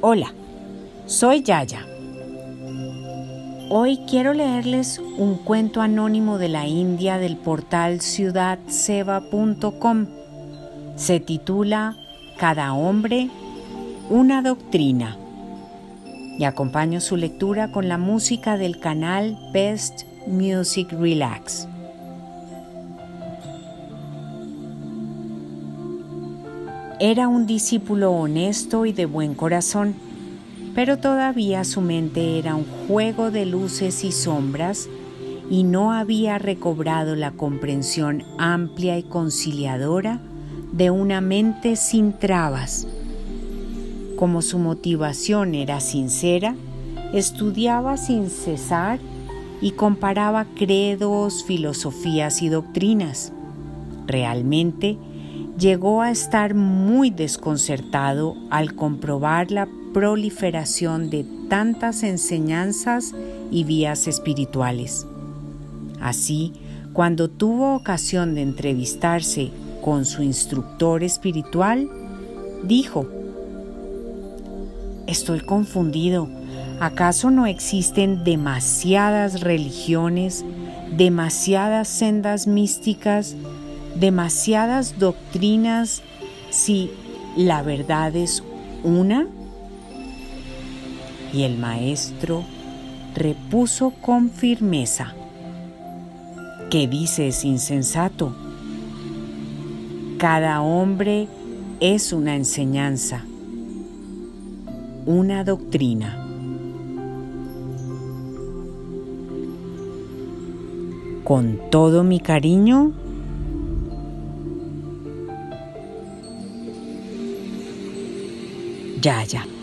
Hola, soy Yaya. Hoy quiero leerles un cuento anónimo de la India del portal ciudadseva.com. Se titula Cada hombre, una doctrina. Y acompaño su lectura con la música del canal Best Music Relax. Era un discípulo honesto y de buen corazón, pero todavía su mente era un juego de luces y sombras y no había recobrado la comprensión amplia y conciliadora de una mente sin trabas. Como su motivación era sincera, estudiaba sin cesar y comparaba credos, filosofías y doctrinas. Realmente, llegó a estar muy desconcertado al comprobar la proliferación de tantas enseñanzas y vías espirituales. Así, cuando tuvo ocasión de entrevistarse con su instructor espiritual, dijo, Estoy confundido. ¿Acaso no existen demasiadas religiones, demasiadas sendas místicas, demasiadas doctrinas si la verdad es una? Y el maestro repuso con firmeza, ¿qué dices, insensato? Cada hombre es una enseñanza, una doctrina. Con todo mi cariño, Ya, ya.